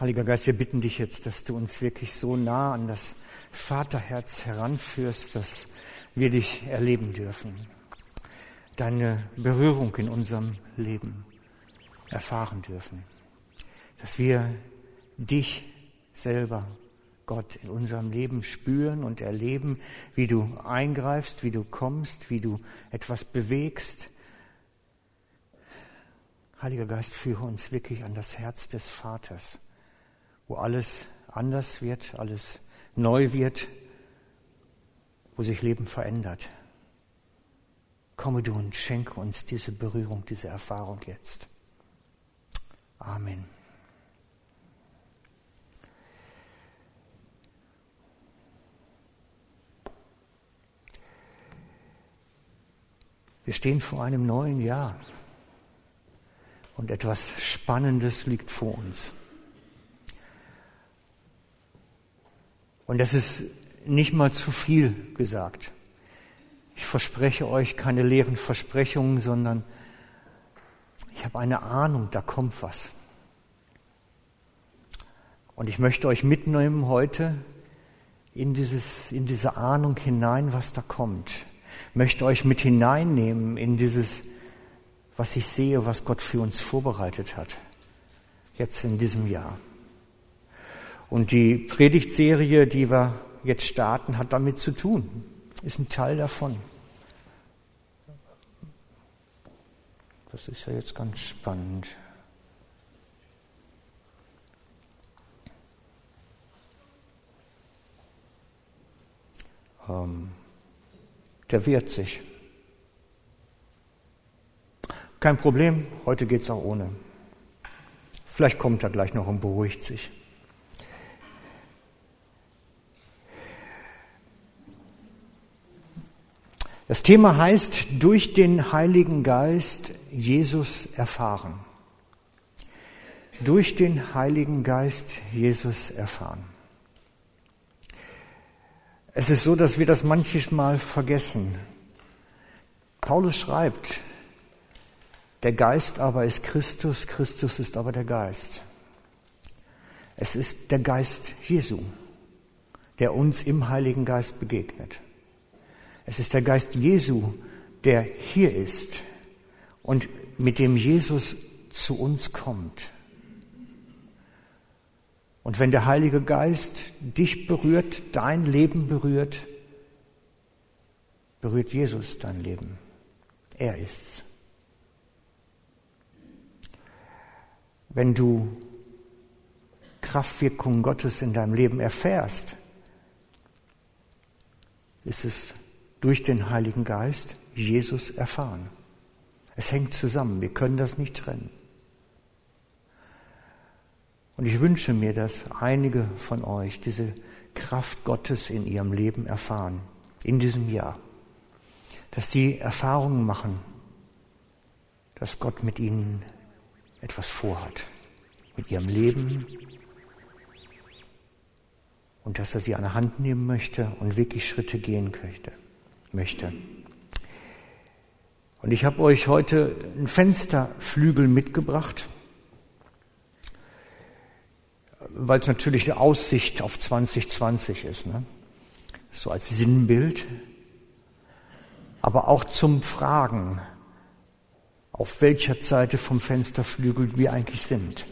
Heiliger Geist, wir bitten dich jetzt, dass du uns wirklich so nah an das Vaterherz heranführst, dass wir dich erleben dürfen. Deine Berührung in unserem Leben erfahren dürfen. Dass wir dich selber, Gott, in unserem Leben spüren und erleben, wie du eingreifst, wie du kommst, wie du etwas bewegst. Heiliger Geist, führe uns wirklich an das Herz des Vaters wo alles anders wird, alles neu wird, wo sich Leben verändert. Komme du und schenke uns diese Berührung, diese Erfahrung jetzt. Amen. Wir stehen vor einem neuen Jahr und etwas Spannendes liegt vor uns. Und das ist nicht mal zu viel gesagt. Ich verspreche euch keine leeren Versprechungen, sondern ich habe eine Ahnung, da kommt was. Und ich möchte euch mitnehmen heute in, dieses, in diese Ahnung hinein, was da kommt. Möchte euch mit hineinnehmen in dieses, was ich sehe, was Gott für uns vorbereitet hat. Jetzt in diesem Jahr. Und die Predigtserie, die wir jetzt starten, hat damit zu tun, ist ein Teil davon. Das ist ja jetzt ganz spannend. Ähm, der wehrt sich. Kein Problem, heute geht es auch ohne. Vielleicht kommt er gleich noch und beruhigt sich. Das Thema heißt, durch den Heiligen Geist Jesus erfahren. Durch den Heiligen Geist Jesus erfahren. Es ist so, dass wir das manchmal vergessen. Paulus schreibt, der Geist aber ist Christus, Christus ist aber der Geist. Es ist der Geist Jesu, der uns im Heiligen Geist begegnet. Es ist der Geist Jesu, der hier ist und mit dem Jesus zu uns kommt. Und wenn der Heilige Geist dich berührt, dein Leben berührt, berührt Jesus dein Leben. Er ist's. Wenn du Kraftwirkung Gottes in deinem Leben erfährst, ist es durch den Heiligen Geist Jesus erfahren. Es hängt zusammen, wir können das nicht trennen. Und ich wünsche mir, dass einige von euch diese Kraft Gottes in ihrem Leben erfahren, in diesem Jahr. Dass sie Erfahrungen machen, dass Gott mit ihnen etwas vorhat, mit ihrem Leben, und dass er sie an der Hand nehmen möchte und wirklich Schritte gehen möchte möchte. Und ich habe euch heute einen Fensterflügel mitgebracht, weil es natürlich eine Aussicht auf 2020 ist, ne? so als Sinnbild, aber auch zum Fragen, auf welcher Seite vom Fensterflügel wir eigentlich sind.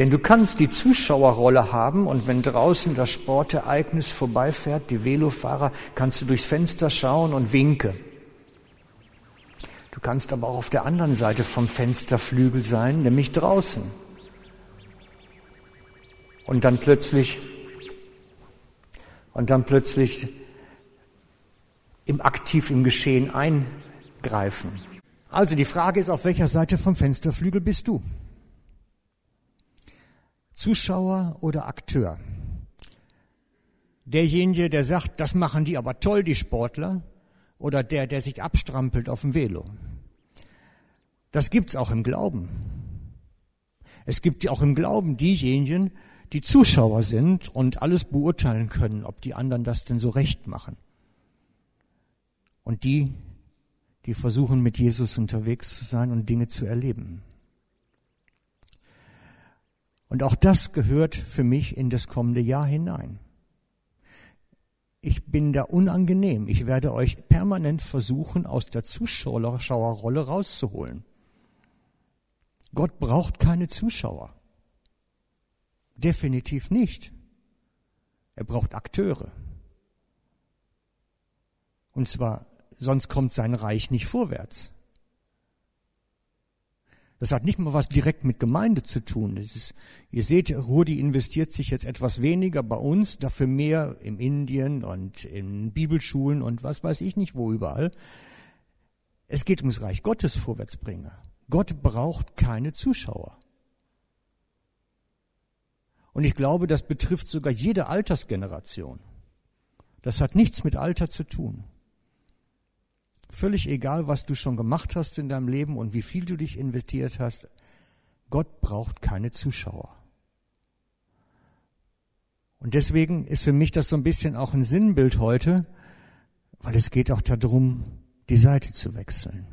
Denn du kannst die Zuschauerrolle haben und wenn draußen das Sportereignis vorbeifährt, die Velofahrer, kannst du durchs Fenster schauen und winke. Du kannst aber auch auf der anderen Seite vom Fensterflügel sein, nämlich draußen. Und dann plötzlich, und dann plötzlich im aktiv im Geschehen eingreifen. Also die Frage ist, auf welcher Seite vom Fensterflügel bist du? Zuschauer oder Akteur? Derjenige, der sagt, das machen die aber toll, die Sportler, oder der, der sich abstrampelt auf dem Velo? Das gibt's auch im Glauben. Es gibt auch im Glauben diejenigen, die Zuschauer sind und alles beurteilen können, ob die anderen das denn so recht machen. Und die, die versuchen mit Jesus unterwegs zu sein und Dinge zu erleben. Und auch das gehört für mich in das kommende Jahr hinein. Ich bin da unangenehm. Ich werde euch permanent versuchen, aus der Zuschauerrolle rauszuholen. Gott braucht keine Zuschauer. Definitiv nicht. Er braucht Akteure. Und zwar, sonst kommt sein Reich nicht vorwärts. Das hat nicht mal was direkt mit Gemeinde zu tun. Ist, ihr seht, Rudi investiert sich jetzt etwas weniger bei uns, dafür mehr im Indien und in Bibelschulen und was weiß ich nicht wo überall. Es geht ums Reich Gottes Vorwärtsbringer. Gott braucht keine Zuschauer. Und ich glaube, das betrifft sogar jede Altersgeneration. Das hat nichts mit Alter zu tun. Völlig egal, was du schon gemacht hast in deinem Leben und wie viel du dich investiert hast, Gott braucht keine Zuschauer. Und deswegen ist für mich das so ein bisschen auch ein Sinnbild heute, weil es geht auch darum, die Seite zu wechseln.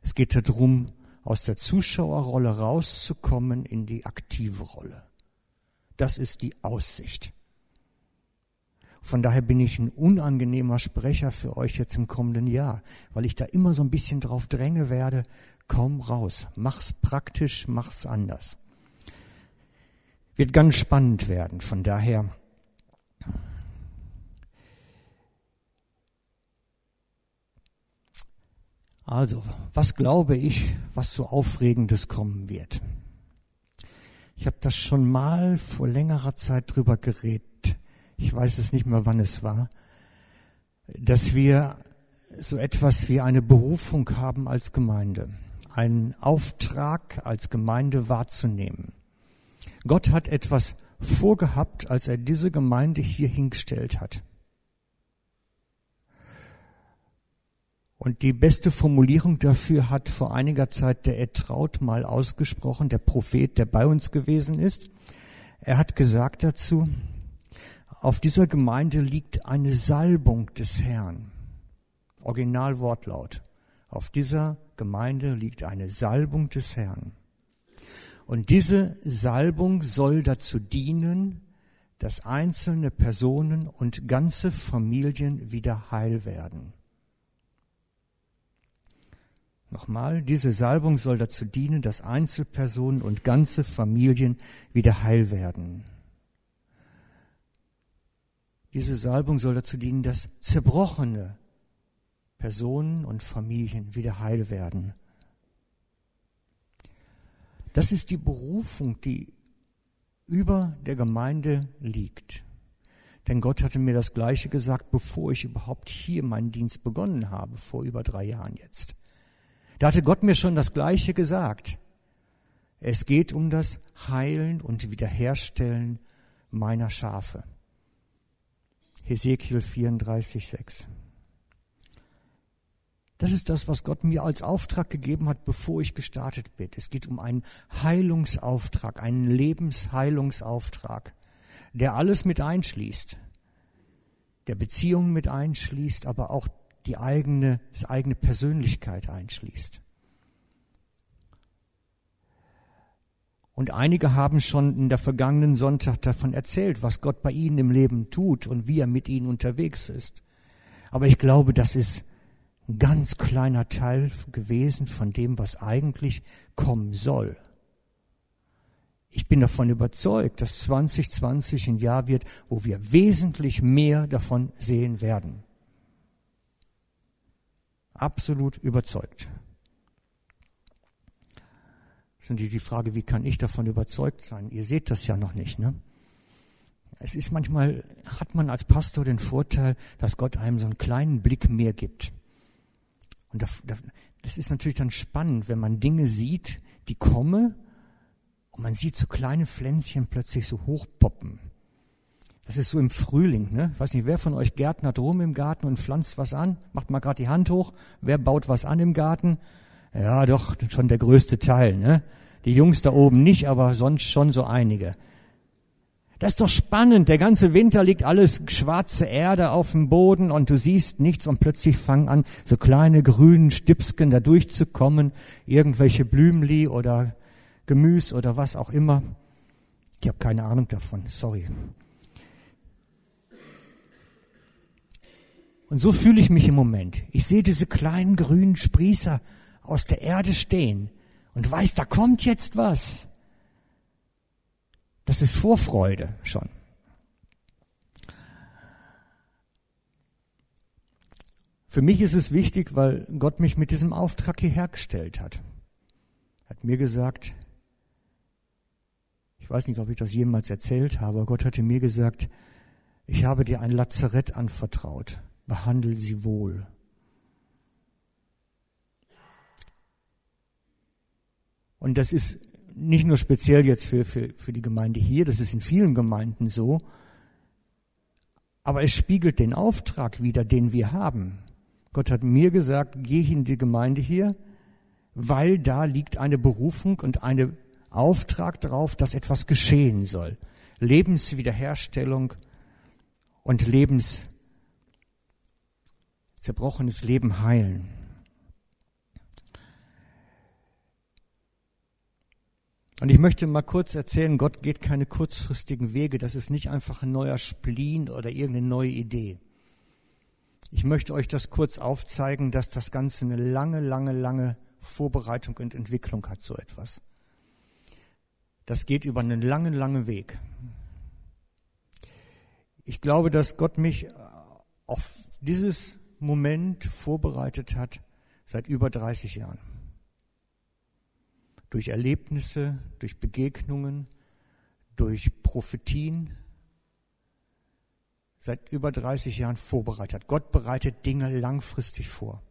Es geht darum, aus der Zuschauerrolle rauszukommen in die aktive Rolle. Das ist die Aussicht. Von daher bin ich ein unangenehmer Sprecher für euch jetzt im kommenden Jahr, weil ich da immer so ein bisschen drauf dränge werde, komm raus, mach's praktisch, mach's anders. Wird ganz spannend werden, von daher Also, was glaube ich, was so Aufregendes kommen wird? Ich habe das schon mal vor längerer Zeit drüber geredet ich weiß es nicht mehr, wann es war, dass wir so etwas wie eine Berufung haben als Gemeinde, einen Auftrag als Gemeinde wahrzunehmen. Gott hat etwas vorgehabt, als er diese Gemeinde hier hingestellt hat. Und die beste Formulierung dafür hat vor einiger Zeit der Etraut mal ausgesprochen, der Prophet, der bei uns gewesen ist. Er hat gesagt dazu, auf dieser Gemeinde liegt eine Salbung des Herrn. Originalwortlaut. Auf dieser Gemeinde liegt eine Salbung des Herrn. Und diese Salbung soll dazu dienen, dass einzelne Personen und ganze Familien wieder heil werden. Nochmal, diese Salbung soll dazu dienen, dass Einzelpersonen und ganze Familien wieder heil werden. Diese Salbung soll dazu dienen, dass zerbrochene Personen und Familien wieder heil werden. Das ist die Berufung, die über der Gemeinde liegt. Denn Gott hatte mir das Gleiche gesagt, bevor ich überhaupt hier meinen Dienst begonnen habe, vor über drei Jahren jetzt. Da hatte Gott mir schon das Gleiche gesagt. Es geht um das Heilen und Wiederherstellen meiner Schafe. Hesekiel 34, 6. Das ist das, was Gott mir als Auftrag gegeben hat, bevor ich gestartet bin. Es geht um einen Heilungsauftrag, einen Lebensheilungsauftrag, der alles mit einschließt, der Beziehungen mit einschließt, aber auch die eigene, das eigene Persönlichkeit einschließt. Und einige haben schon in der vergangenen Sonntag davon erzählt, was Gott bei ihnen im Leben tut und wie er mit ihnen unterwegs ist. Aber ich glaube, das ist ein ganz kleiner Teil gewesen von dem, was eigentlich kommen soll. Ich bin davon überzeugt, dass 2020 ein Jahr wird, wo wir wesentlich mehr davon sehen werden. Absolut überzeugt natürlich die Frage, wie kann ich davon überzeugt sein? Ihr seht das ja noch nicht, ne? Es ist manchmal, hat man als Pastor den Vorteil, dass Gott einem so einen kleinen Blick mehr gibt. Und das ist natürlich dann spannend, wenn man Dinge sieht, die kommen und man sieht so kleine Pflänzchen plötzlich so hochpoppen. Das ist so im Frühling, ne? Ich weiß nicht, wer von euch gärtnert rum im Garten und pflanzt was an? Macht mal gerade die Hand hoch. Wer baut was an im Garten? Ja, doch, schon der größte Teil, ne? Die Jungs da oben nicht, aber sonst schon so einige. Das ist doch spannend. Der ganze Winter liegt alles schwarze Erde auf dem Boden und du siehst nichts und plötzlich fangen an, so kleine grünen Stipsken da durchzukommen, irgendwelche Blümli oder Gemüse oder was auch immer. Ich habe keine Ahnung davon, sorry. Und so fühle ich mich im Moment. Ich sehe diese kleinen grünen Sprießer aus der Erde stehen und weiß, da kommt jetzt was. Das ist Vorfreude schon. Für mich ist es wichtig, weil Gott mich mit diesem Auftrag hierher gestellt hat. Hat mir gesagt, ich weiß nicht, ob ich das jemals erzählt habe, Gott hatte mir gesagt, ich habe dir ein Lazarett anvertraut behandle sie wohl. Und das ist nicht nur speziell jetzt für, für, für die Gemeinde hier, das ist in vielen Gemeinden so, aber es spiegelt den Auftrag wider, den wir haben. Gott hat mir gesagt, geh in die Gemeinde hier, weil da liegt eine Berufung und ein Auftrag darauf, dass etwas geschehen soll. Lebenswiederherstellung und Lebens zerbrochenes Leben heilen. Und ich möchte mal kurz erzählen, Gott geht keine kurzfristigen Wege. Das ist nicht einfach ein neuer Spleen oder irgendeine neue Idee. Ich möchte euch das kurz aufzeigen, dass das Ganze eine lange, lange, lange Vorbereitung und Entwicklung hat, so etwas. Das geht über einen langen, langen Weg. Ich glaube, dass Gott mich auf dieses Moment vorbereitet hat seit über 30 Jahren. Durch Erlebnisse, durch Begegnungen, durch Prophetien, seit über 30 Jahren vorbereitet. Gott bereitet Dinge langfristig vor.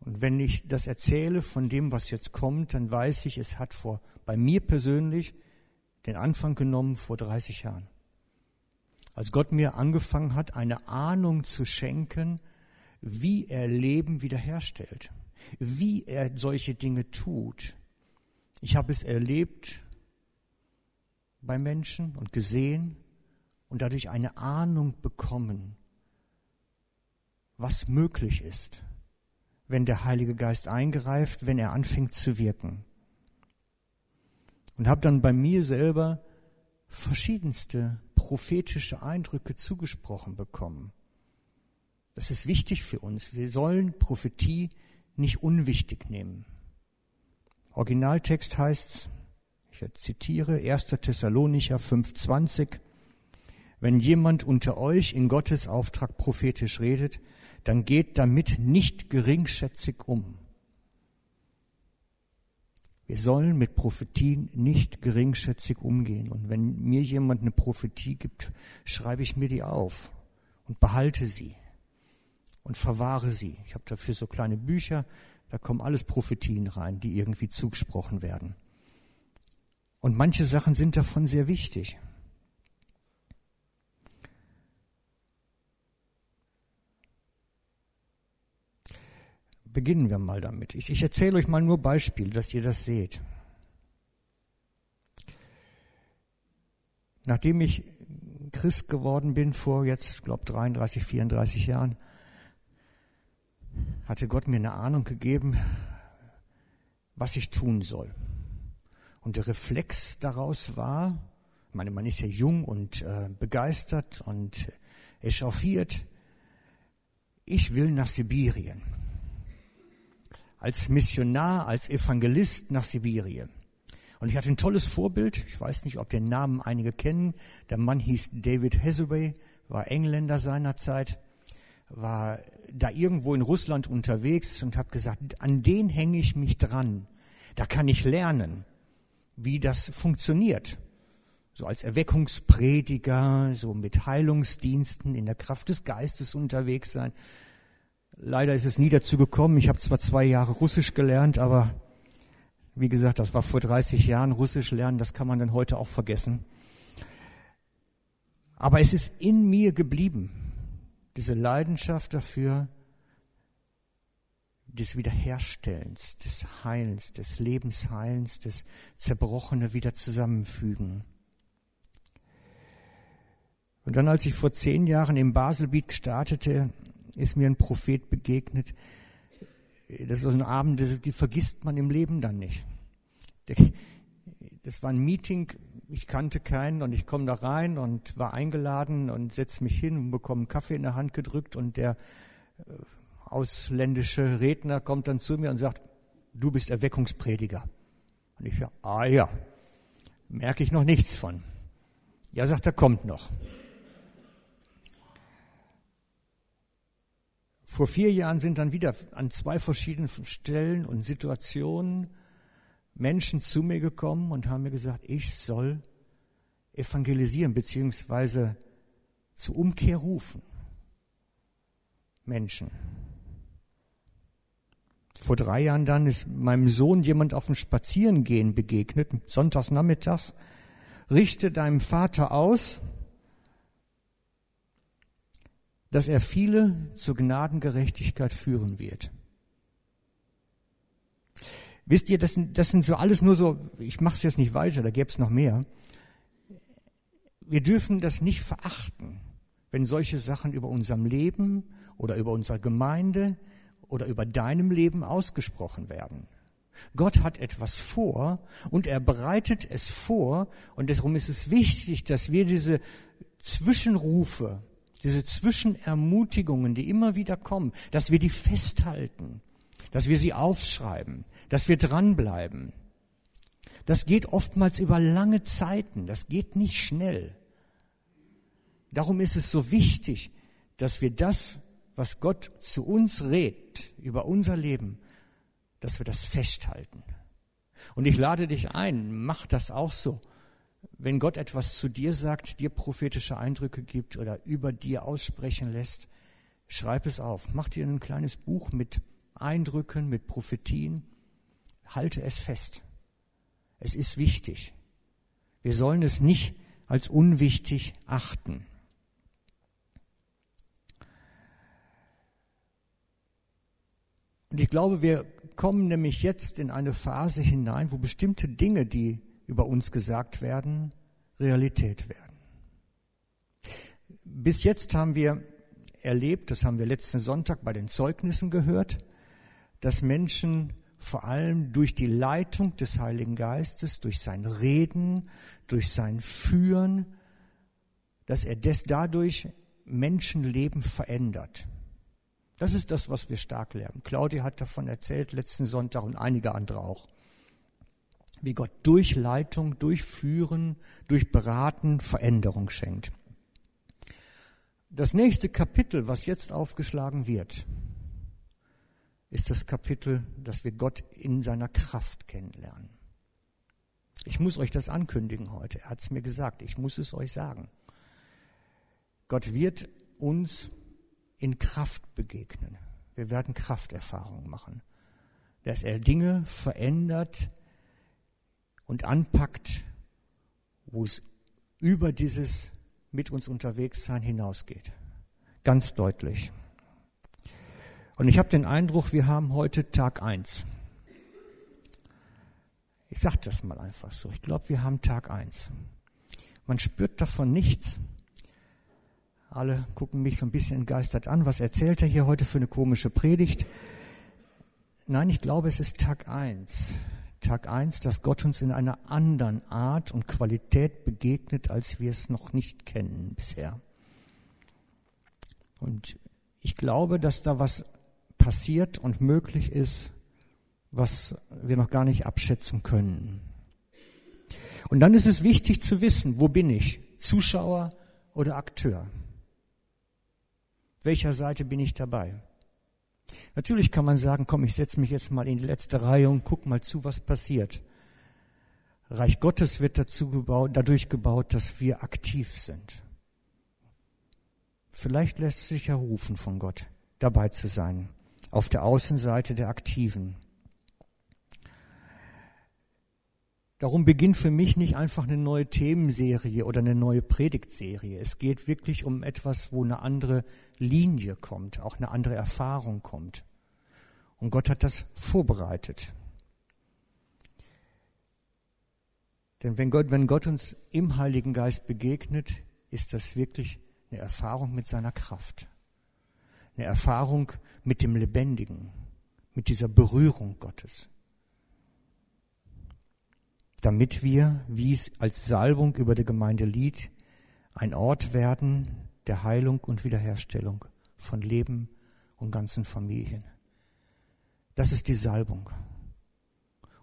Und wenn ich das erzähle von dem, was jetzt kommt, dann weiß ich, es hat vor, bei mir persönlich, den Anfang genommen vor 30 Jahren als Gott mir angefangen hat, eine Ahnung zu schenken, wie er Leben wiederherstellt, wie er solche Dinge tut. Ich habe es erlebt bei Menschen und gesehen und dadurch eine Ahnung bekommen, was möglich ist, wenn der Heilige Geist eingreift, wenn er anfängt zu wirken. Und habe dann bei mir selber verschiedenste prophetische Eindrücke zugesprochen bekommen. Das ist wichtig für uns. Wir sollen Prophetie nicht unwichtig nehmen. Originaltext heißt, ich zitiere 1. Thessalonicher 5,20, wenn jemand unter euch in Gottes Auftrag prophetisch redet, dann geht damit nicht geringschätzig um. Wir sollen mit Prophetien nicht geringschätzig umgehen. Und wenn mir jemand eine Prophetie gibt, schreibe ich mir die auf und behalte sie und verwahre sie. Ich habe dafür so kleine Bücher, da kommen alles Prophetien rein, die irgendwie zugesprochen werden. Und manche Sachen sind davon sehr wichtig. Beginnen wir mal damit. Ich, ich erzähle euch mal nur Beispiele, dass ihr das seht. Nachdem ich Christ geworden bin vor jetzt, glaube 33, 34 Jahren, hatte Gott mir eine Ahnung gegeben, was ich tun soll. Und der Reflex daraus war, ich meine, man ist ja jung und äh, begeistert und echauffiert, ich will nach Sibirien als Missionar, als Evangelist nach Sibirien. Und ich hatte ein tolles Vorbild. Ich weiß nicht, ob den Namen einige kennen. Der Mann hieß David Hathaway, war Engländer seinerzeit, war da irgendwo in Russland unterwegs und habe gesagt, an den hänge ich mich dran. Da kann ich lernen, wie das funktioniert. So als Erweckungsprediger, so mit Heilungsdiensten in der Kraft des Geistes unterwegs sein. Leider ist es nie dazu gekommen. Ich habe zwar zwei Jahre Russisch gelernt, aber wie gesagt, das war vor 30 Jahren. Russisch lernen, das kann man dann heute auch vergessen. Aber es ist in mir geblieben, diese Leidenschaft dafür, des Wiederherstellens, des Heilens, des Lebensheilens, des Zerbrochene wieder zusammenfügen. Und dann, als ich vor zehn Jahren im Baselbiet startete, ist mir ein Prophet begegnet. Das ist so ein Abend, die vergisst man im Leben dann nicht. Das war ein Meeting ich kannte keinen und ich komme da rein und war eingeladen und setze mich hin und bekomme einen Kaffee in der Hand gedrückt und der äh, ausländische Redner kommt dann zu mir und sagt, du bist Erweckungsprediger. Und ich sage, ah ja, merke ich noch nichts von. Ja, sagt er, kommt noch. Vor vier Jahren sind dann wieder an zwei verschiedenen Stellen und Situationen Menschen zu mir gekommen und haben mir gesagt, ich soll evangelisieren beziehungsweise zur Umkehr rufen. Menschen. Vor drei Jahren dann ist meinem Sohn jemand auf dem Spazierengehen begegnet, sonntags nachmittags. Richte deinem Vater aus, dass er viele zur Gnadengerechtigkeit führen wird. Wisst ihr, das sind, das sind so alles nur so, ich mache es jetzt nicht weiter, da gäbe es noch mehr. Wir dürfen das nicht verachten, wenn solche Sachen über unserem Leben oder über unsere Gemeinde oder über deinem Leben ausgesprochen werden. Gott hat etwas vor und er bereitet es vor und darum ist es wichtig, dass wir diese Zwischenrufe, diese Zwischenermutigungen, die immer wieder kommen, dass wir die festhalten, dass wir sie aufschreiben, dass wir dranbleiben. Das geht oftmals über lange Zeiten, das geht nicht schnell. Darum ist es so wichtig, dass wir das, was Gott zu uns redet über unser Leben, dass wir das festhalten. Und ich lade dich ein, mach das auch so wenn Gott etwas zu dir sagt, dir prophetische Eindrücke gibt oder über dir aussprechen lässt, schreib es auf. Mach dir ein kleines Buch mit Eindrücken, mit Prophetien. Halte es fest. Es ist wichtig. Wir sollen es nicht als unwichtig achten. Und ich glaube, wir kommen nämlich jetzt in eine Phase hinein, wo bestimmte Dinge, die über uns gesagt werden, Realität werden. Bis jetzt haben wir erlebt, das haben wir letzten Sonntag bei den Zeugnissen gehört, dass Menschen vor allem durch die Leitung des Heiligen Geistes, durch sein Reden, durch sein Führen, dass er des dadurch Menschenleben verändert. Das ist das, was wir stark lernen. Claudia hat davon erzählt letzten Sonntag und einige andere auch wie Gott durch Leitung, durch Führen, durch Beraten Veränderung schenkt. Das nächste Kapitel, was jetzt aufgeschlagen wird, ist das Kapitel, dass wir Gott in seiner Kraft kennenlernen. Ich muss euch das ankündigen heute. Er hat es mir gesagt. Ich muss es euch sagen. Gott wird uns in Kraft begegnen. Wir werden Krafterfahrungen machen. Dass er Dinge verändert, und anpackt, wo es über dieses mit uns unterwegs sein hinausgeht. Ganz deutlich. Und ich habe den Eindruck, wir haben heute Tag eins. Ich sage das mal einfach so. Ich glaube, wir haben Tag eins. Man spürt davon nichts. Alle gucken mich so ein bisschen entgeistert an. Was erzählt er hier heute für eine komische Predigt? Nein, ich glaube, es ist Tag eins. Tag eins, dass Gott uns in einer anderen Art und Qualität begegnet, als wir es noch nicht kennen bisher. Und ich glaube, dass da was passiert und möglich ist, was wir noch gar nicht abschätzen können. Und dann ist es wichtig zu wissen, wo bin ich? Zuschauer oder Akteur? Welcher Seite bin ich dabei? Natürlich kann man sagen, komm, ich setze mich jetzt mal in die letzte Reihe und guck mal zu, was passiert. Reich Gottes wird dazu gebaut, dadurch gebaut, dass wir aktiv sind. Vielleicht lässt sich ja rufen von Gott, dabei zu sein, auf der Außenseite der Aktiven. Darum beginnt für mich nicht einfach eine neue Themenserie oder eine neue Predigtserie. Es geht wirklich um etwas, wo eine andere Linie kommt, auch eine andere Erfahrung kommt. Und Gott hat das vorbereitet. Denn wenn Gott, wenn Gott uns im Heiligen Geist begegnet, ist das wirklich eine Erfahrung mit seiner Kraft. Eine Erfahrung mit dem Lebendigen, mit dieser Berührung Gottes. damit wir, wie es als Salbung über der Gemeinde liegt, ein Ort werden der Heilung und Wiederherstellung von Leben und ganzen Familien. Das ist die Salbung.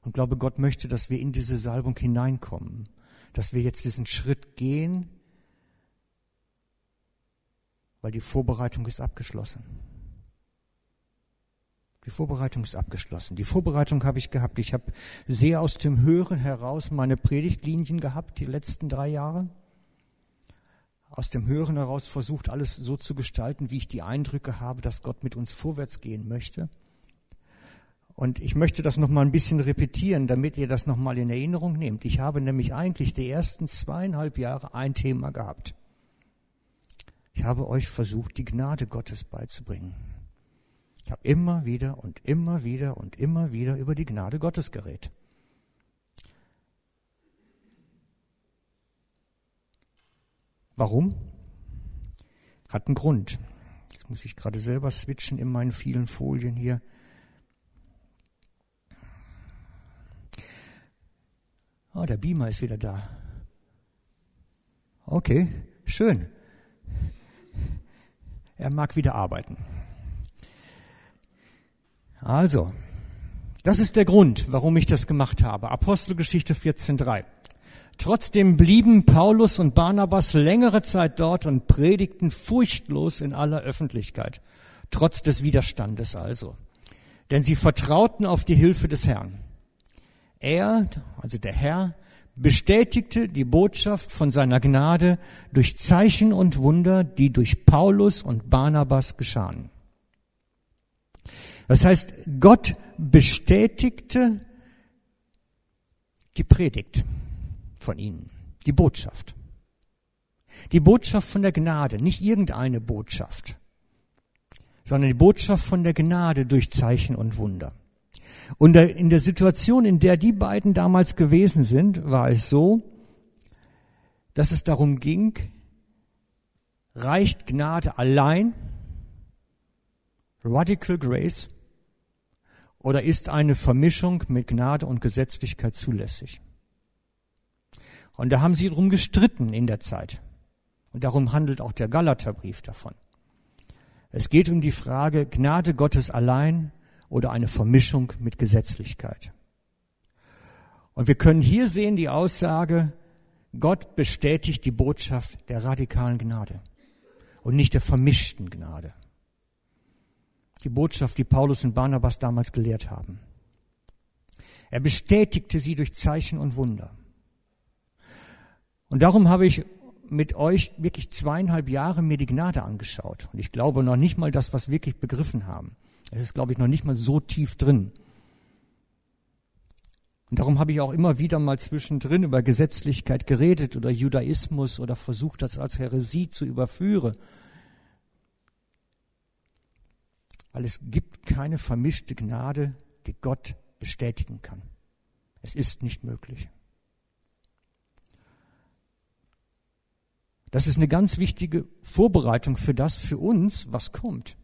Und glaube, Gott möchte, dass wir in diese Salbung hineinkommen, dass wir jetzt diesen Schritt gehen, weil die Vorbereitung ist abgeschlossen. Die Vorbereitung ist abgeschlossen. Die Vorbereitung habe ich gehabt. Ich habe sehr aus dem Hören heraus meine Predigtlinien gehabt, die letzten drei Jahre. Aus dem Hören heraus versucht, alles so zu gestalten, wie ich die Eindrücke habe, dass Gott mit uns vorwärts gehen möchte. Und ich möchte das nochmal ein bisschen repetieren, damit ihr das nochmal in Erinnerung nehmt. Ich habe nämlich eigentlich die ersten zweieinhalb Jahre ein Thema gehabt. Ich habe euch versucht, die Gnade Gottes beizubringen. Ich habe immer wieder und immer wieder und immer wieder über die Gnade Gottes geredet. Warum? Hat einen Grund. Jetzt muss ich gerade selber switchen in meinen vielen Folien hier. Oh, der Beamer ist wieder da. Okay, schön. Er mag wieder arbeiten. Also, das ist der Grund, warum ich das gemacht habe. Apostelgeschichte 14.3. Trotzdem blieben Paulus und Barnabas längere Zeit dort und predigten furchtlos in aller Öffentlichkeit, trotz des Widerstandes also. Denn sie vertrauten auf die Hilfe des Herrn. Er, also der Herr, bestätigte die Botschaft von seiner Gnade durch Zeichen und Wunder, die durch Paulus und Barnabas geschahen. Das heißt, Gott bestätigte die Predigt von ihnen, die Botschaft. Die Botschaft von der Gnade, nicht irgendeine Botschaft, sondern die Botschaft von der Gnade durch Zeichen und Wunder. Und in der Situation, in der die beiden damals gewesen sind, war es so, dass es darum ging, reicht Gnade allein, Radical Grace, oder ist eine Vermischung mit Gnade und Gesetzlichkeit zulässig? Und da haben sie drum gestritten in der Zeit. Und darum handelt auch der Galaterbrief davon. Es geht um die Frage Gnade Gottes allein oder eine Vermischung mit Gesetzlichkeit. Und wir können hier sehen die Aussage, Gott bestätigt die Botschaft der radikalen Gnade und nicht der vermischten Gnade. Die Botschaft, die Paulus und Barnabas damals gelehrt haben. Er bestätigte sie durch Zeichen und Wunder. Und darum habe ich mit euch wirklich zweieinhalb Jahre mir die Gnade angeschaut. Und ich glaube noch nicht mal das, was wir wirklich begriffen haben. Es ist, glaube ich, noch nicht mal so tief drin. Und darum habe ich auch immer wieder mal zwischendrin über Gesetzlichkeit geredet oder Judaismus oder versucht, das als Häresie zu überführen. Weil es gibt keine vermischte Gnade, die Gott bestätigen kann. Es ist nicht möglich. Das ist eine ganz wichtige Vorbereitung für das, für uns, was kommt.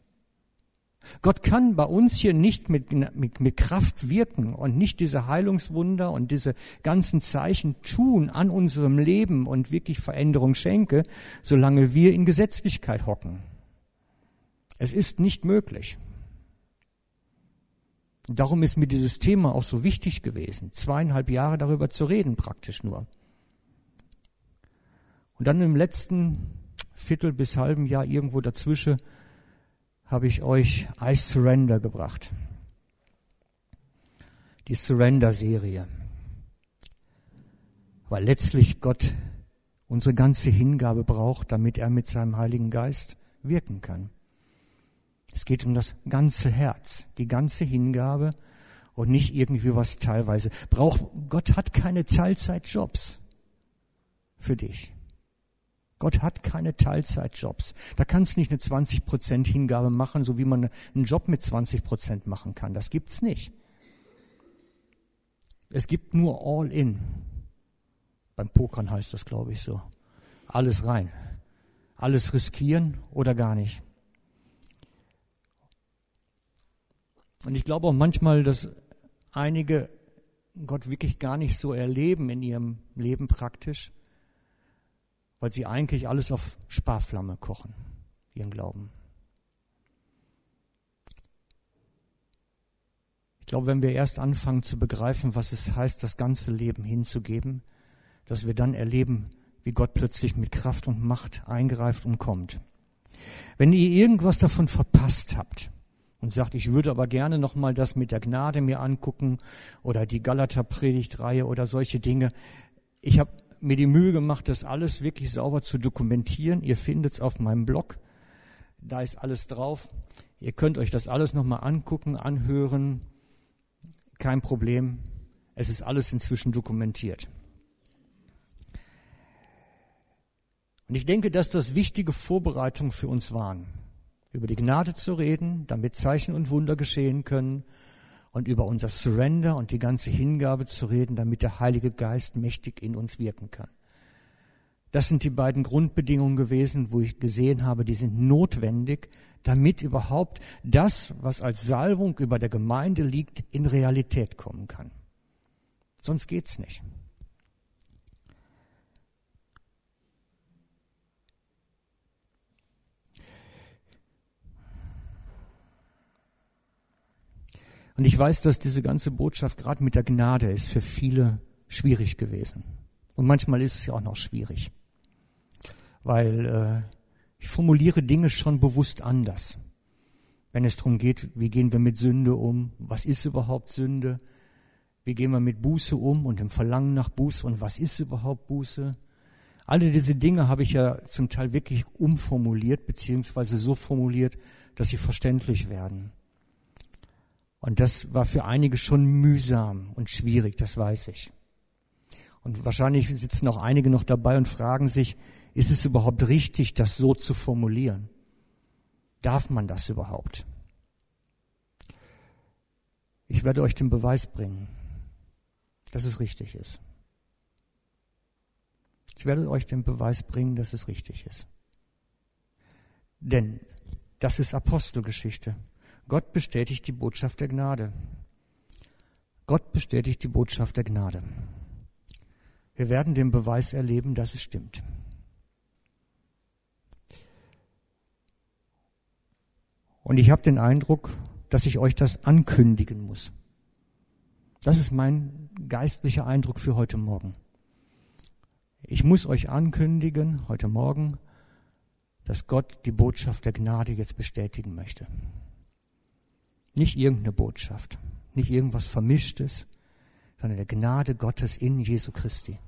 Gott kann bei uns hier nicht mit, mit, mit Kraft wirken und nicht diese Heilungswunder und diese ganzen Zeichen tun an unserem Leben und wirklich Veränderung schenke, solange wir in Gesetzlichkeit hocken. Es ist nicht möglich. Darum ist mir dieses Thema auch so wichtig gewesen, zweieinhalb Jahre darüber zu reden, praktisch nur. Und dann im letzten Viertel bis halben Jahr irgendwo dazwischen habe ich euch I Surrender gebracht. Die Surrender-Serie. Weil letztlich Gott unsere ganze Hingabe braucht, damit er mit seinem Heiligen Geist wirken kann. Es geht um das ganze Herz, die ganze Hingabe und nicht irgendwie was teilweise. Braucht, Gott hat keine Teilzeitjobs für dich. Gott hat keine Teilzeitjobs. Da kannst nicht eine 20% Hingabe machen, so wie man einen Job mit 20% machen kann. Das gibt's nicht. Es gibt nur all in. Beim Pokern heißt das, glaube ich, so. Alles rein. Alles riskieren oder gar nicht. Und ich glaube auch manchmal, dass einige Gott wirklich gar nicht so erleben in ihrem Leben praktisch, weil sie eigentlich alles auf Sparflamme kochen, ihren Glauben. Ich glaube, wenn wir erst anfangen zu begreifen, was es heißt, das ganze Leben hinzugeben, dass wir dann erleben, wie Gott plötzlich mit Kraft und Macht eingreift und kommt. Wenn ihr irgendwas davon verpasst habt und sagt, ich würde aber gerne noch mal das mit der Gnade mir angucken oder die Galater Predigtreihe oder solche Dinge, ich habe mir die Mühe gemacht, das alles wirklich sauber zu dokumentieren. Ihr findet es auf meinem Blog. Da ist alles drauf. Ihr könnt euch das alles noch mal angucken, anhören. Kein Problem. Es ist alles inzwischen dokumentiert. Und ich denke, dass das wichtige Vorbereitungen für uns waren, über die Gnade zu reden, damit Zeichen und Wunder geschehen können und über unser Surrender und die ganze Hingabe zu reden, damit der Heilige Geist mächtig in uns wirken kann. Das sind die beiden Grundbedingungen gewesen, wo ich gesehen habe, die sind notwendig, damit überhaupt das, was als Salbung über der Gemeinde liegt, in Realität kommen kann. Sonst geht's nicht. Und ich weiß, dass diese ganze Botschaft gerade mit der Gnade ist für viele schwierig gewesen. Und manchmal ist es ja auch noch schwierig, weil äh, ich formuliere Dinge schon bewusst anders. Wenn es darum geht, wie gehen wir mit Sünde um, was ist überhaupt Sünde, wie gehen wir mit Buße um und dem Verlangen nach Buße und was ist überhaupt Buße. Alle diese Dinge habe ich ja zum Teil wirklich umformuliert, beziehungsweise so formuliert, dass sie verständlich werden. Und das war für einige schon mühsam und schwierig, das weiß ich. Und wahrscheinlich sitzen auch einige noch dabei und fragen sich, ist es überhaupt richtig, das so zu formulieren? Darf man das überhaupt? Ich werde euch den Beweis bringen, dass es richtig ist. Ich werde euch den Beweis bringen, dass es richtig ist. Denn das ist Apostelgeschichte. Gott bestätigt die Botschaft der Gnade. Gott bestätigt die Botschaft der Gnade. Wir werden den Beweis erleben, dass es stimmt. Und ich habe den Eindruck, dass ich euch das ankündigen muss. Das ist mein geistlicher Eindruck für heute Morgen. Ich muss euch ankündigen, heute Morgen, dass Gott die Botschaft der Gnade jetzt bestätigen möchte. Nicht irgendeine Botschaft, nicht irgendwas Vermischtes, sondern der Gnade Gottes in Jesu Christi.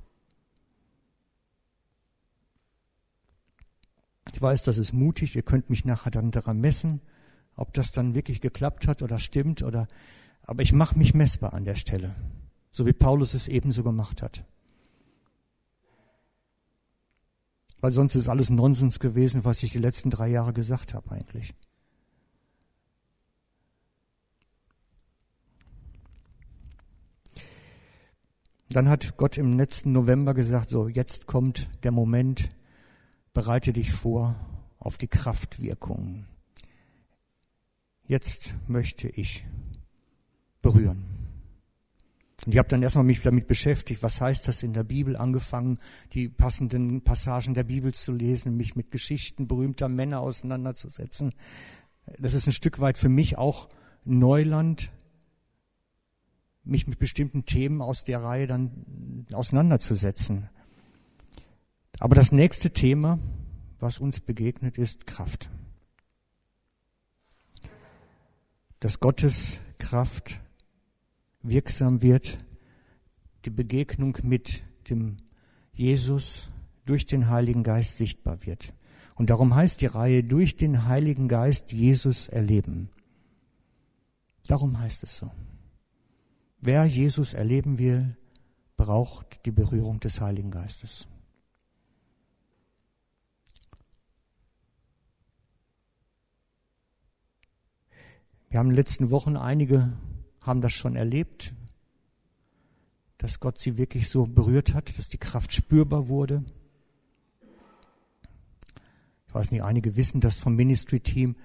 Ich weiß, das ist mutig, ihr könnt mich nachher dann daran messen, ob das dann wirklich geklappt hat oder stimmt oder, aber ich mache mich messbar an der Stelle, so wie Paulus es ebenso gemacht hat. Weil sonst ist alles Nonsens gewesen, was ich die letzten drei Jahre gesagt habe eigentlich. Dann hat Gott im letzten November gesagt, so jetzt kommt der Moment, bereite dich vor auf die Kraftwirkungen. Jetzt möchte ich berühren. Und ich habe dann erstmal mich damit beschäftigt, was heißt das in der Bibel, angefangen, die passenden Passagen der Bibel zu lesen, mich mit Geschichten berühmter Männer auseinanderzusetzen. Das ist ein Stück weit für mich auch Neuland, mich mit bestimmten Themen aus der Reihe dann auseinanderzusetzen. Aber das nächste Thema, was uns begegnet, ist Kraft. Dass Gottes Kraft wirksam wird, die Begegnung mit dem Jesus durch den Heiligen Geist sichtbar wird. Und darum heißt die Reihe durch den Heiligen Geist Jesus erleben. Darum heißt es so. Wer Jesus erleben will, braucht die Berührung des Heiligen Geistes. Wir haben in den letzten Wochen einige haben das schon erlebt, dass Gott sie wirklich so berührt hat, dass die Kraft spürbar wurde. Ich weiß nicht, einige wissen das vom Ministry-Team.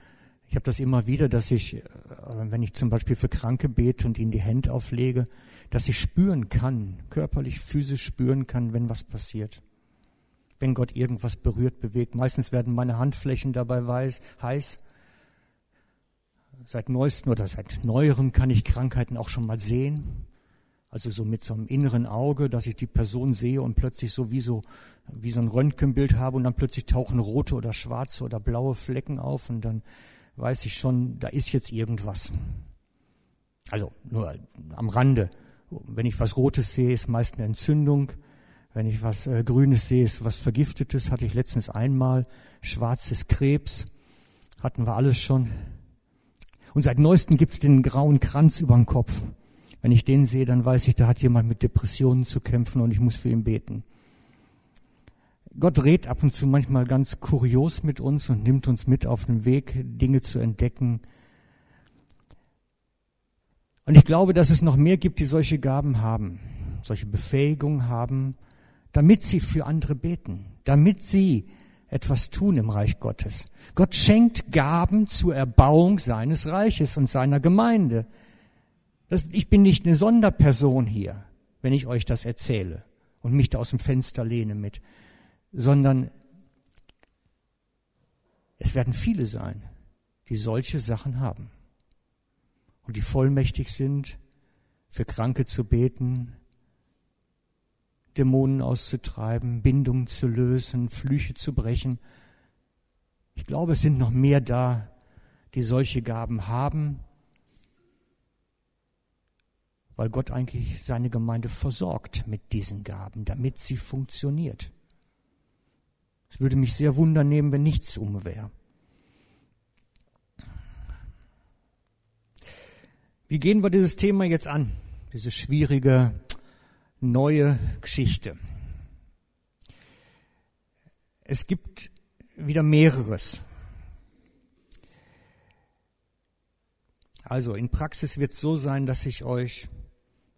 Ich habe das immer wieder, dass ich, äh, wenn ich zum Beispiel für Kranke bete und ihnen die Hände auflege, dass ich spüren kann, körperlich, physisch spüren kann, wenn was passiert. Wenn Gott irgendwas berührt, bewegt. Meistens werden meine Handflächen dabei weiß, heiß. Seit neuestem oder seit neuerem kann ich Krankheiten auch schon mal sehen. Also so mit so einem inneren Auge, dass ich die Person sehe und plötzlich so wie so, wie so ein Röntgenbild habe und dann plötzlich tauchen rote oder schwarze oder blaue Flecken auf und dann weiß ich schon, da ist jetzt irgendwas. Also nur am Rande. Wenn ich was Rotes sehe, ist meist eine Entzündung. Wenn ich was äh, Grünes sehe, ist was Vergiftetes. Hatte ich letztens einmal. Schwarzes Krebs. Hatten wir alles schon. Und seit neuestem gibt's den grauen Kranz über dem Kopf. Wenn ich den sehe, dann weiß ich, da hat jemand mit Depressionen zu kämpfen und ich muss für ihn beten. Gott redet ab und zu manchmal ganz kurios mit uns und nimmt uns mit auf den Weg, Dinge zu entdecken. Und ich glaube, dass es noch mehr gibt, die solche Gaben haben, solche Befähigungen haben, damit sie für andere beten, damit sie etwas tun im Reich Gottes. Gott schenkt Gaben zur Erbauung seines Reiches und seiner Gemeinde. Das, ich bin nicht eine Sonderperson hier, wenn ich euch das erzähle und mich da aus dem Fenster lehne mit, sondern es werden viele sein, die solche Sachen haben und die vollmächtig sind, für Kranke zu beten, Dämonen auszutreiben, Bindungen zu lösen, Flüche zu brechen. Ich glaube, es sind noch mehr da, die solche Gaben haben weil Gott eigentlich seine Gemeinde versorgt mit diesen Gaben, damit sie funktioniert. Es würde mich sehr wundern nehmen, wenn nichts um wäre. Wie gehen wir dieses Thema jetzt an? Diese schwierige neue Geschichte. Es gibt wieder mehreres. Also in Praxis wird es so sein, dass ich euch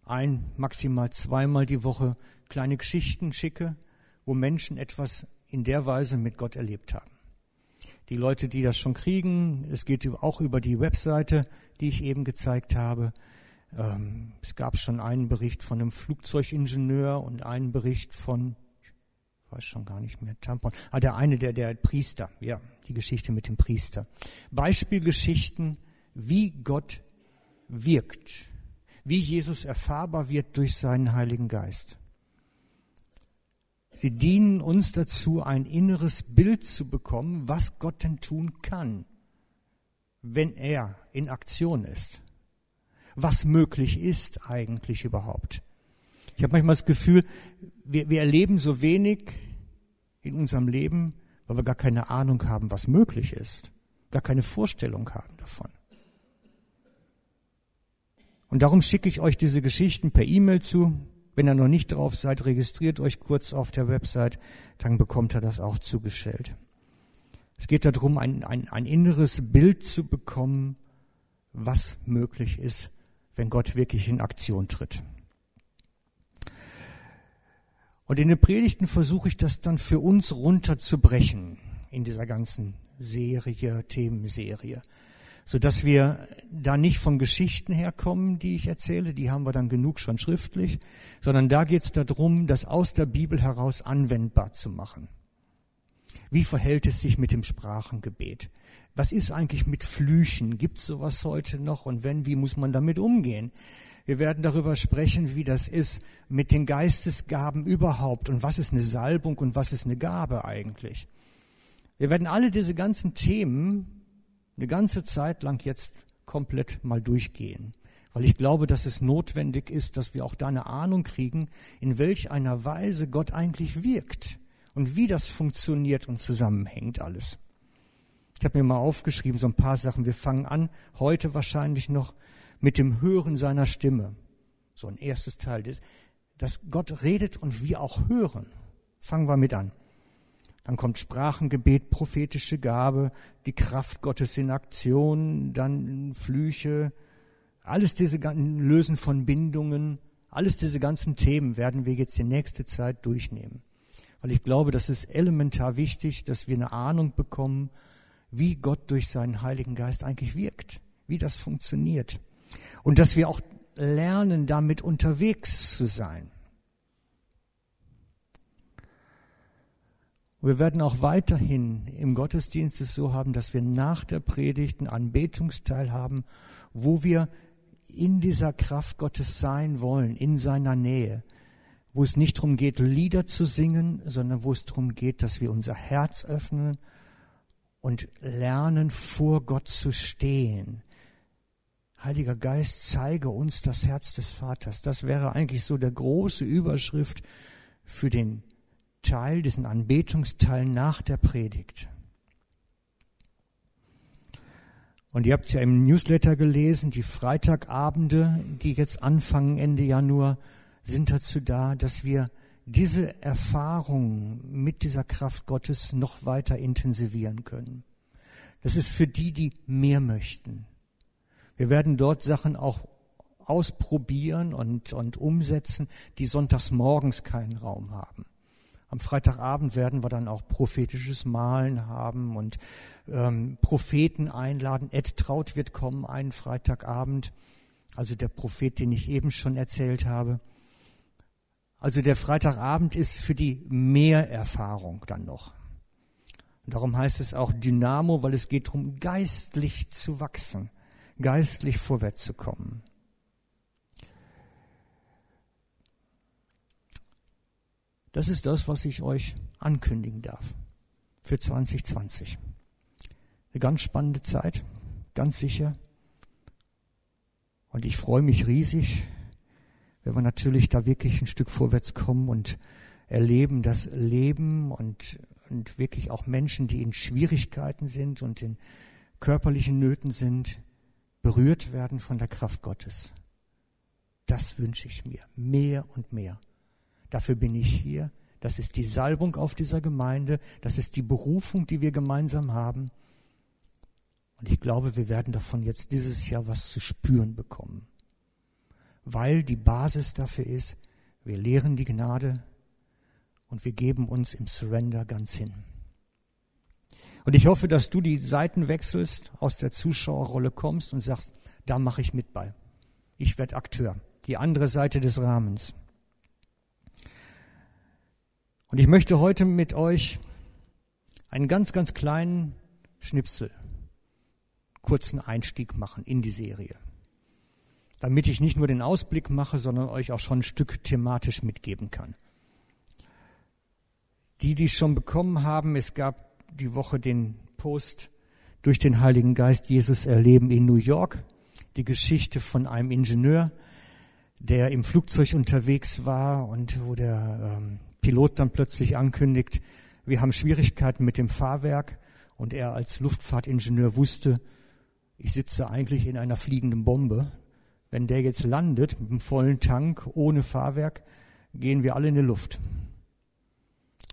ein, maximal zweimal die Woche kleine Geschichten schicke, wo Menschen etwas in der Weise mit Gott erlebt haben. Die Leute, die das schon kriegen, es geht auch über die Webseite, die ich eben gezeigt habe. Ähm, es gab schon einen Bericht von einem Flugzeugingenieur und einen Bericht von, ich weiß schon gar nicht mehr, Tampon. Ah, der eine, der, der Priester, ja, die Geschichte mit dem Priester. Beispielgeschichten, wie Gott wirkt wie Jesus erfahrbar wird durch seinen Heiligen Geist. Sie dienen uns dazu, ein inneres Bild zu bekommen, was Gott denn tun kann, wenn er in Aktion ist. Was möglich ist eigentlich überhaupt. Ich habe manchmal das Gefühl, wir, wir erleben so wenig in unserem Leben, weil wir gar keine Ahnung haben, was möglich ist, gar keine Vorstellung haben davon. Und darum schicke ich euch diese Geschichten per E-Mail zu. Wenn ihr noch nicht drauf seid, registriert euch kurz auf der Website, dann bekommt ihr das auch zugestellt. Es geht darum, ein, ein, ein inneres Bild zu bekommen, was möglich ist, wenn Gott wirklich in Aktion tritt. Und in den Predigten versuche ich das dann für uns runterzubrechen in dieser ganzen Serie, Themenserie so dass wir da nicht von Geschichten herkommen, die ich erzähle, die haben wir dann genug schon schriftlich, sondern da geht es darum, das aus der Bibel heraus anwendbar zu machen. Wie verhält es sich mit dem Sprachengebet? Was ist eigentlich mit Flüchen? Gibt es sowas heute noch? Und wenn, wie muss man damit umgehen? Wir werden darüber sprechen, wie das ist mit den Geistesgaben überhaupt und was ist eine Salbung und was ist eine Gabe eigentlich. Wir werden alle diese ganzen Themen eine ganze Zeit lang jetzt komplett mal durchgehen. Weil ich glaube, dass es notwendig ist, dass wir auch da eine Ahnung kriegen, in welch einer Weise Gott eigentlich wirkt und wie das funktioniert und zusammenhängt alles. Ich habe mir mal aufgeschrieben, so ein paar Sachen. Wir fangen an, heute wahrscheinlich noch mit dem Hören seiner Stimme. So ein erstes Teil, dass Gott redet und wir auch hören. Fangen wir mit an. Dann kommt Sprachengebet, prophetische Gabe, die Kraft Gottes in Aktion, dann Flüche, alles diese ganzen Lösen von Bindungen, alles diese ganzen Themen werden wir jetzt die nächste Zeit durchnehmen. Weil ich glaube, das ist elementar wichtig, dass wir eine Ahnung bekommen, wie Gott durch seinen Heiligen Geist eigentlich wirkt, wie das funktioniert. Und dass wir auch lernen, damit unterwegs zu sein. Wir werden auch weiterhin im Gottesdienst es so haben, dass wir nach der Predigt einen Anbetungsteil haben, wo wir in dieser Kraft Gottes sein wollen, in seiner Nähe, wo es nicht darum geht, Lieder zu singen, sondern wo es darum geht, dass wir unser Herz öffnen und lernen, vor Gott zu stehen. Heiliger Geist, zeige uns das Herz des Vaters. Das wäre eigentlich so der große Überschrift für den Teil, diesen Anbetungsteil nach der Predigt. Und ihr habt es ja im Newsletter gelesen, die Freitagabende, die jetzt anfangen Ende Januar, sind dazu da, dass wir diese Erfahrung mit dieser Kraft Gottes noch weiter intensivieren können. Das ist für die, die mehr möchten. Wir werden dort Sachen auch ausprobieren und, und umsetzen, die sonntags morgens keinen Raum haben. Am Freitagabend werden wir dann auch prophetisches Malen haben und ähm, Propheten einladen. Ed Traut wird kommen einen Freitagabend, also der Prophet, den ich eben schon erzählt habe. Also der Freitagabend ist für die Mehrerfahrung dann noch. Und darum heißt es auch Dynamo, weil es geht darum, geistlich zu wachsen, geistlich vorwärts zu kommen. Das ist das, was ich euch ankündigen darf für 2020. Eine ganz spannende Zeit, ganz sicher. Und ich freue mich riesig, wenn wir natürlich da wirklich ein Stück vorwärts kommen und erleben, dass Leben und, und wirklich auch Menschen, die in Schwierigkeiten sind und in körperlichen Nöten sind, berührt werden von der Kraft Gottes. Das wünsche ich mir, mehr und mehr. Dafür bin ich hier. Das ist die Salbung auf dieser Gemeinde. Das ist die Berufung, die wir gemeinsam haben. Und ich glaube, wir werden davon jetzt dieses Jahr was zu spüren bekommen weil die Basis dafür ist, wir lehren die Gnade und wir geben uns im Surrender ganz hin. Und ich hoffe, dass du die Seiten wechselst, aus der Zuschauerrolle kommst und sagst, da mache ich mit bei. Ich werde Akteur. Die andere Seite des Rahmens. Und ich möchte heute mit euch einen ganz, ganz kleinen Schnipsel, kurzen Einstieg machen in die Serie damit ich nicht nur den Ausblick mache, sondern euch auch schon ein Stück thematisch mitgeben kann. Die, die es schon bekommen haben, es gab die Woche den Post durch den Heiligen Geist Jesus erleben in New York, die Geschichte von einem Ingenieur, der im Flugzeug unterwegs war und wo der ähm, Pilot dann plötzlich ankündigt, wir haben Schwierigkeiten mit dem Fahrwerk und er als Luftfahrtingenieur wusste, ich sitze eigentlich in einer fliegenden Bombe, wenn der jetzt landet mit einem vollen Tank, ohne Fahrwerk, gehen wir alle in die Luft.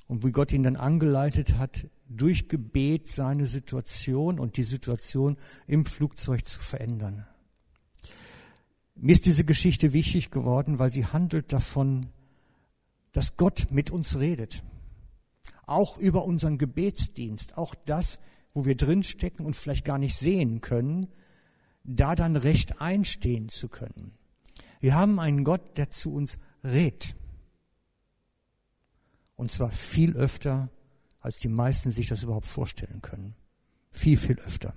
Und wie Gott ihn dann angeleitet hat, durch Gebet seine Situation und die Situation im Flugzeug zu verändern. Mir ist diese Geschichte wichtig geworden, weil sie handelt davon, dass Gott mit uns redet. Auch über unseren Gebetsdienst, auch das, wo wir drinstecken und vielleicht gar nicht sehen können, da dann recht einstehen zu können. Wir haben einen Gott, der zu uns redet. Und zwar viel öfter, als die meisten sich das überhaupt vorstellen können. Viel, viel öfter.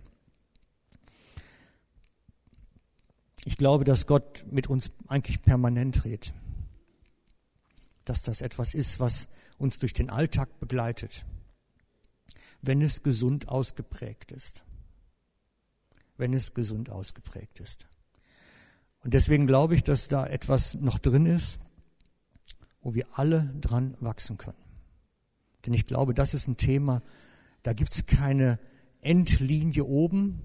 Ich glaube, dass Gott mit uns eigentlich permanent redet. Dass das etwas ist, was uns durch den Alltag begleitet, wenn es gesund ausgeprägt ist wenn es gesund ausgeprägt ist. Und deswegen glaube ich, dass da etwas noch drin ist, wo wir alle dran wachsen können. Denn ich glaube, das ist ein Thema, da gibt es keine Endlinie oben,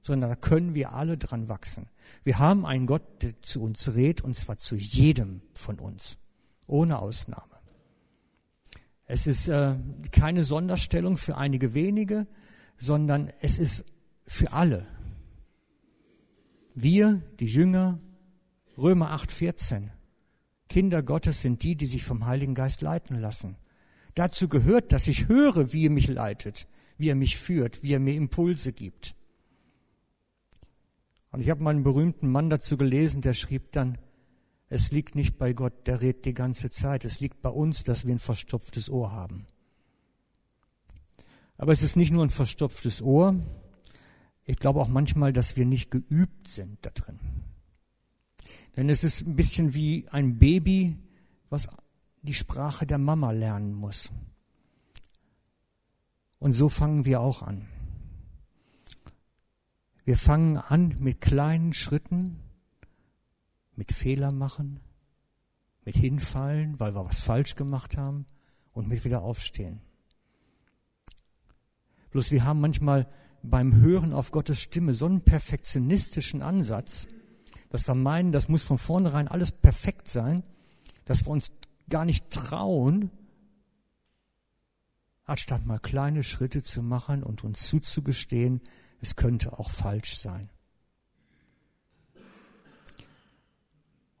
sondern da können wir alle dran wachsen. Wir haben einen Gott, der zu uns redet, und zwar zu jedem von uns, ohne Ausnahme. Es ist äh, keine Sonderstellung für einige wenige, sondern es ist für alle. Wir, die Jünger, Römer 8, 14, Kinder Gottes sind die, die sich vom Heiligen Geist leiten lassen. Dazu gehört, dass ich höre, wie ihr mich leitet, wie er mich führt, wie er mir Impulse gibt. Und ich habe mal einen berühmten Mann dazu gelesen, der schrieb dann, es liegt nicht bei Gott, der redet die ganze Zeit, es liegt bei uns, dass wir ein verstopftes Ohr haben. Aber es ist nicht nur ein verstopftes Ohr, ich glaube auch manchmal, dass wir nicht geübt sind da drin. Denn es ist ein bisschen wie ein Baby, was die Sprache der Mama lernen muss. Und so fangen wir auch an. Wir fangen an mit kleinen Schritten, mit Fehler machen, mit hinfallen, weil wir was falsch gemacht haben und mit wieder aufstehen. Bloß wir haben manchmal beim Hören auf Gottes Stimme so einen perfektionistischen Ansatz, dass wir meinen, das muss von vornherein alles perfekt sein, dass wir uns gar nicht trauen, anstatt mal kleine Schritte zu machen und uns zuzugestehen, es könnte auch falsch sein.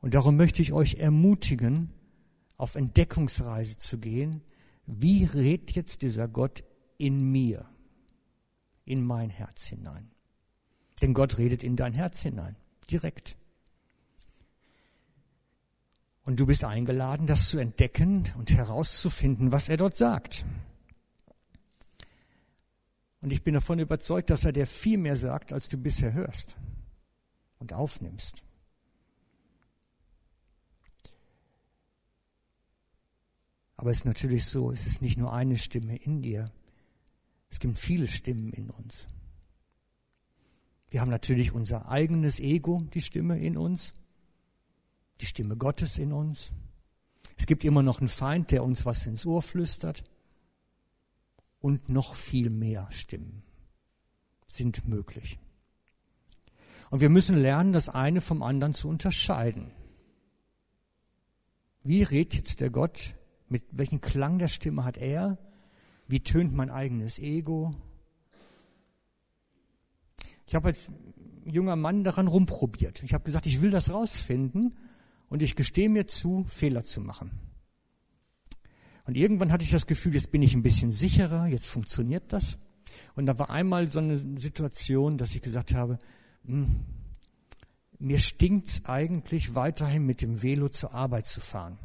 Und darum möchte ich euch ermutigen, auf Entdeckungsreise zu gehen. Wie redet jetzt dieser Gott in mir, in mein Herz hinein? Denn Gott redet in dein Herz hinein, direkt. Und du bist eingeladen, das zu entdecken und herauszufinden, was er dort sagt. Und ich bin davon überzeugt, dass er dir viel mehr sagt, als du bisher hörst und aufnimmst. Aber es ist natürlich so, es ist nicht nur eine Stimme in dir. Es gibt viele Stimmen in uns. Wir haben natürlich unser eigenes Ego, die Stimme in uns, die Stimme Gottes in uns. Es gibt immer noch einen Feind, der uns was ins Ohr flüstert und noch viel mehr Stimmen sind möglich. Und wir müssen lernen, das eine vom anderen zu unterscheiden. Wie redet jetzt der Gott? Mit welchem Klang der Stimme hat er? Wie tönt mein eigenes Ego? Ich habe als junger Mann daran rumprobiert. Ich habe gesagt, ich will das rausfinden und ich gestehe mir zu, Fehler zu machen. Und irgendwann hatte ich das Gefühl, jetzt bin ich ein bisschen sicherer, jetzt funktioniert das. Und da war einmal so eine Situation, dass ich gesagt habe, hm, mir stinkt's eigentlich weiterhin mit dem Velo zur Arbeit zu fahren.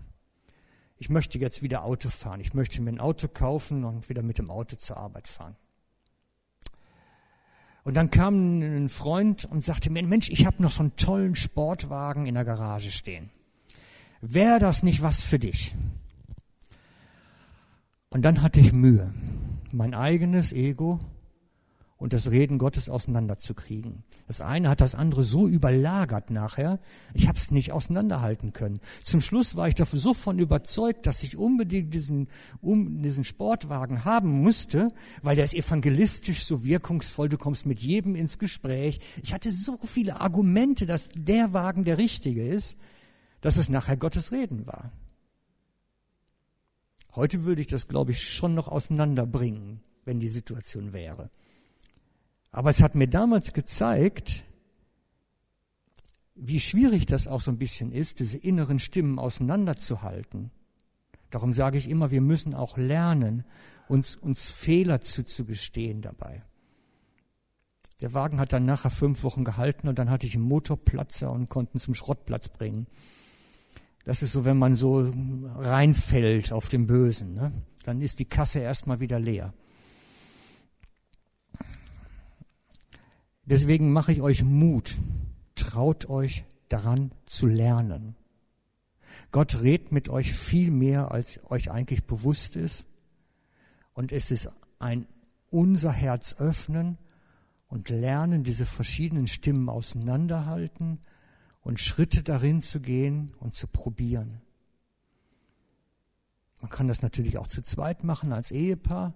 Ich möchte jetzt wieder Auto fahren. Ich möchte mir ein Auto kaufen und wieder mit dem Auto zur Arbeit fahren. Und dann kam ein Freund und sagte mir, Mensch, ich habe noch so einen tollen Sportwagen in der Garage stehen. Wäre das nicht was für dich? Und dann hatte ich Mühe, mein eigenes Ego und das Reden Gottes auseinanderzukriegen. Das eine hat das andere so überlagert nachher, ich habe es nicht auseinanderhalten können. Zum Schluss war ich davon so von überzeugt, dass ich unbedingt diesen, um, diesen Sportwagen haben musste, weil der ist evangelistisch so wirkungsvoll, du kommst mit jedem ins Gespräch. Ich hatte so viele Argumente, dass der Wagen der richtige ist, dass es nachher Gottes Reden war. Heute würde ich das, glaube ich, schon noch auseinanderbringen, wenn die Situation wäre. Aber es hat mir damals gezeigt, wie schwierig das auch so ein bisschen ist, diese inneren Stimmen auseinanderzuhalten. Darum sage ich immer, wir müssen auch lernen, uns, uns Fehler zuzugestehen dabei. Der Wagen hat dann nachher fünf Wochen gehalten und dann hatte ich einen Motorplatzer und konnten zum Schrottplatz bringen. Das ist so, wenn man so reinfällt auf den Bösen, ne? dann ist die Kasse erstmal wieder leer. Deswegen mache ich euch Mut. Traut euch daran zu lernen. Gott redet mit euch viel mehr, als euch eigentlich bewusst ist. Und es ist ein unser Herz öffnen und lernen, diese verschiedenen Stimmen auseinanderhalten und Schritte darin zu gehen und zu probieren. Man kann das natürlich auch zu zweit machen als Ehepaar.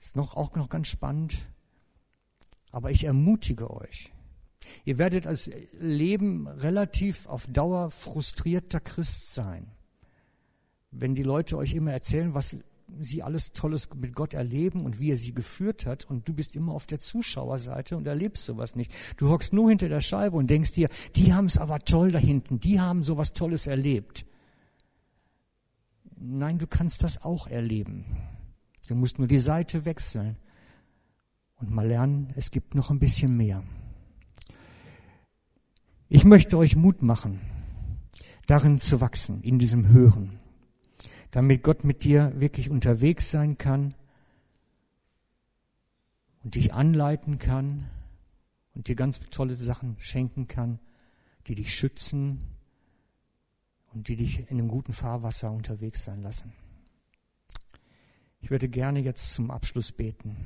Ist noch, auch noch ganz spannend. Aber ich ermutige euch. Ihr werdet als Leben relativ auf Dauer frustrierter Christ sein. Wenn die Leute euch immer erzählen, was sie alles Tolles mit Gott erleben und wie er sie geführt hat und du bist immer auf der Zuschauerseite und erlebst sowas nicht. Du hockst nur hinter der Scheibe und denkst dir, die haben es aber toll da hinten, die haben sowas Tolles erlebt. Nein, du kannst das auch erleben. Du musst nur die Seite wechseln und mal lernen, es gibt noch ein bisschen mehr. Ich möchte euch Mut machen, darin zu wachsen, in diesem Hören, damit Gott mit dir wirklich unterwegs sein kann und dich anleiten kann und dir ganz tolle Sachen schenken kann, die dich schützen und die dich in einem guten Fahrwasser unterwegs sein lassen. Ich würde gerne jetzt zum Abschluss beten.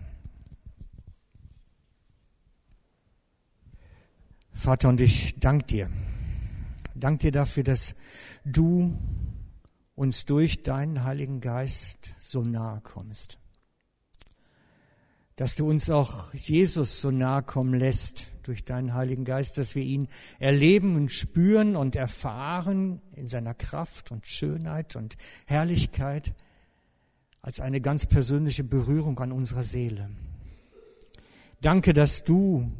Vater, und ich danke dir. Danke dir dafür, dass du uns durch deinen Heiligen Geist so nahe kommst. Dass du uns auch Jesus so nahe kommen lässt durch deinen Heiligen Geist, dass wir ihn erleben und spüren und erfahren in seiner Kraft und Schönheit und Herrlichkeit als eine ganz persönliche Berührung an unserer Seele. Danke, dass du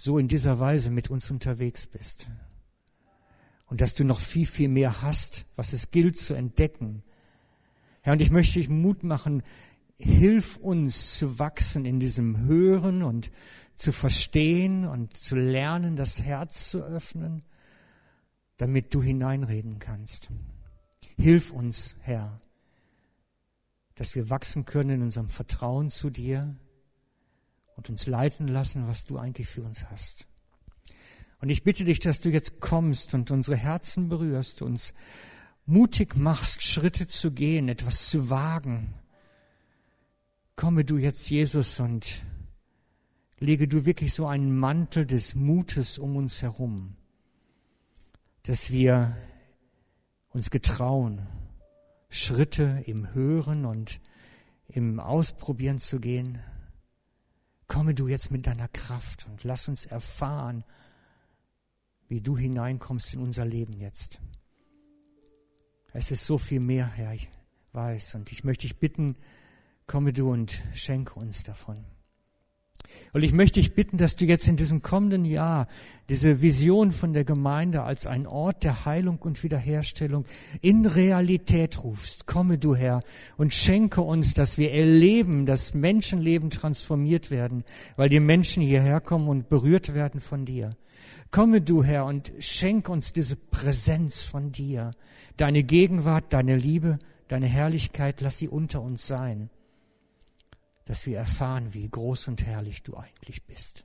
so in dieser Weise mit uns unterwegs bist und dass du noch viel, viel mehr hast, was es gilt zu entdecken. Herr, und ich möchte dich Mut machen, hilf uns zu wachsen in diesem Hören und zu verstehen und zu lernen, das Herz zu öffnen, damit du hineinreden kannst. Hilf uns, Herr, dass wir wachsen können in unserem Vertrauen zu dir und uns leiten lassen, was du eigentlich für uns hast. Und ich bitte dich, dass du jetzt kommst und unsere Herzen berührst, uns mutig machst, Schritte zu gehen, etwas zu wagen. Komme du jetzt, Jesus, und lege du wirklich so einen Mantel des Mutes um uns herum, dass wir uns getrauen, Schritte im Hören und im Ausprobieren zu gehen. Komme du jetzt mit deiner Kraft und lass uns erfahren, wie du hineinkommst in unser Leben jetzt. Es ist so viel mehr, Herr, ich weiß. Und ich möchte dich bitten, komme du und schenke uns davon. Und ich möchte dich bitten, dass du jetzt in diesem kommenden Jahr diese Vision von der Gemeinde als ein Ort der Heilung und Wiederherstellung in Realität rufst. Komme du Herr und schenke uns, dass wir erleben, dass Menschenleben transformiert werden, weil die Menschen hierher kommen und berührt werden von dir. Komme du Herr und schenk uns diese Präsenz von dir, deine Gegenwart, deine Liebe, deine Herrlichkeit, lass sie unter uns sein dass wir erfahren, wie groß und herrlich du eigentlich bist.